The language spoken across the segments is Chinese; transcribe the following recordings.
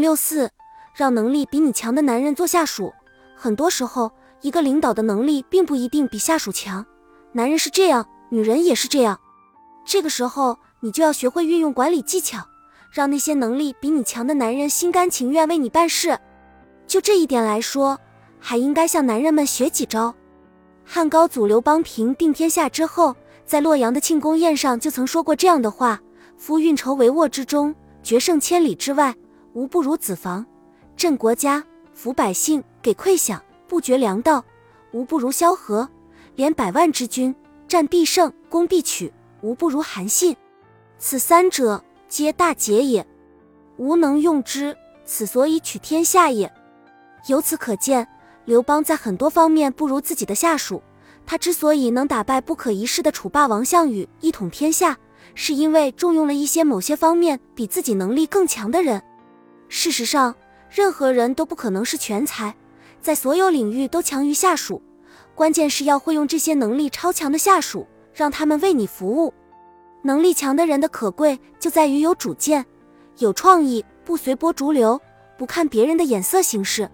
六四，让能力比你强的男人做下属。很多时候，一个领导的能力并不一定比下属强。男人是这样，女人也是这样。这个时候，你就要学会运用管理技巧，让那些能力比你强的男人心甘情愿为你办事。就这一点来说，还应该向男人们学几招。汉高祖刘邦平定天下之后，在洛阳的庆功宴上就曾说过这样的话：“夫运筹帷幄之中，决胜千里之外，无不如子房；镇国家，抚百姓，给馈饷，不绝粮道，无不如萧何；连百万之军，战必胜，攻必取，无不如韩信。此三者，皆大节也。吾能用之，此所以取天下也。”由此可见。刘邦在很多方面不如自己的下属，他之所以能打败不可一世的楚霸王项羽，一统天下，是因为重用了一些某些方面比自己能力更强的人。事实上，任何人都不可能是全才，在所有领域都强于下属，关键是要会用这些能力超强的下属，让他们为你服务。能力强的人的可贵就在于有主见、有创意，不随波逐流，不看别人的眼色行事。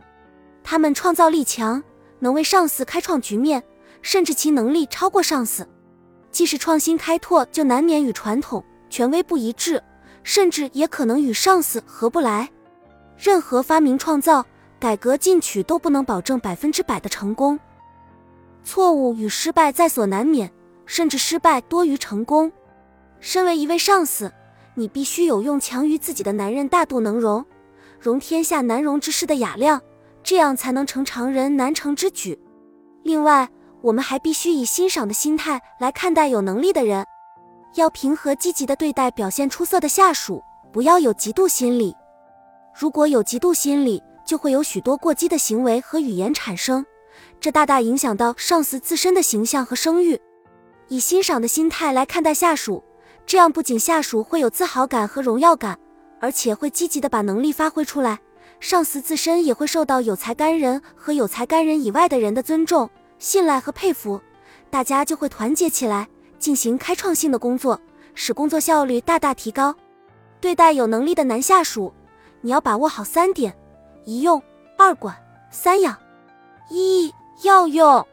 他们创造力强，能为上司开创局面，甚至其能力超过上司。即使创新开拓，就难免与传统权威不一致，甚至也可能与上司合不来。任何发明创造、改革进取都不能保证百分之百的成功。错误与失败在所难免，甚至失败多于成功。身为一位上司，你必须有用强于自己的男人大度能容，容天下难容之事的雅量。这样才能成常人难成之举。另外，我们还必须以欣赏的心态来看待有能力的人，要平和积极的对待表现出色的下属，不要有嫉妒心理。如果有嫉妒心理，就会有许多过激的行为和语言产生，这大大影响到上司自身的形象和声誉。以欣赏的心态来看待下属，这样不仅下属会有自豪感和荣耀感，而且会积极的把能力发挥出来。上司自身也会受到有才干人和有才干人以外的人的尊重、信赖和佩服，大家就会团结起来，进行开创性的工作，使工作效率大大提高。对待有能力的男下属，你要把握好三点：一用、二管、三养。一要用，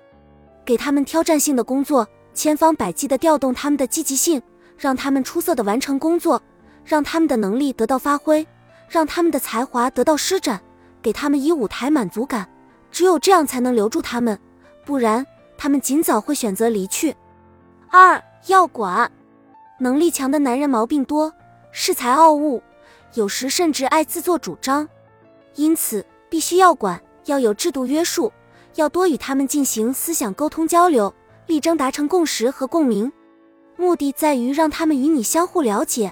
给他们挑战性的工作，千方百计的调动他们的积极性，让他们出色的完成工作，让他们的能力得到发挥。让他们的才华得到施展，给他们以舞台满足感，只有这样才能留住他们，不然他们尽早会选择离去。二要管，能力强的男人毛病多，恃才傲物，有时甚至爱自作主张，因此必须要管，要有制度约束，要多与他们进行思想沟通交流，力争达成共识和共鸣，目的在于让他们与你相互了解。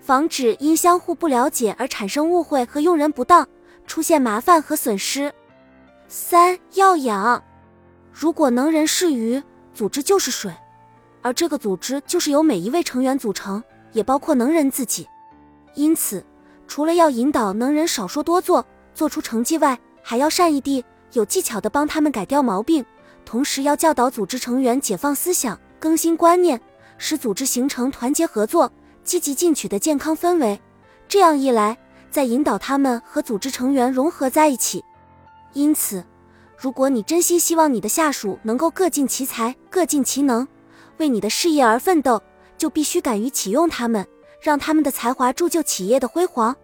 防止因相互不了解而产生误会和用人不当，出现麻烦和损失。三要养，如果能人是鱼，组织就是水，而这个组织就是由每一位成员组成，也包括能人自己。因此，除了要引导能人少说多做，做出成绩外，还要善意地、有技巧地帮他们改掉毛病，同时要教导组织成员解放思想、更新观念，使组织形成团结合作。积极进取的健康氛围，这样一来，再引导他们和组织成员融合在一起。因此，如果你真心希望你的下属能够各尽其才、各尽其能，为你的事业而奋斗，就必须敢于启用他们，让他们的才华铸就企业的辉煌。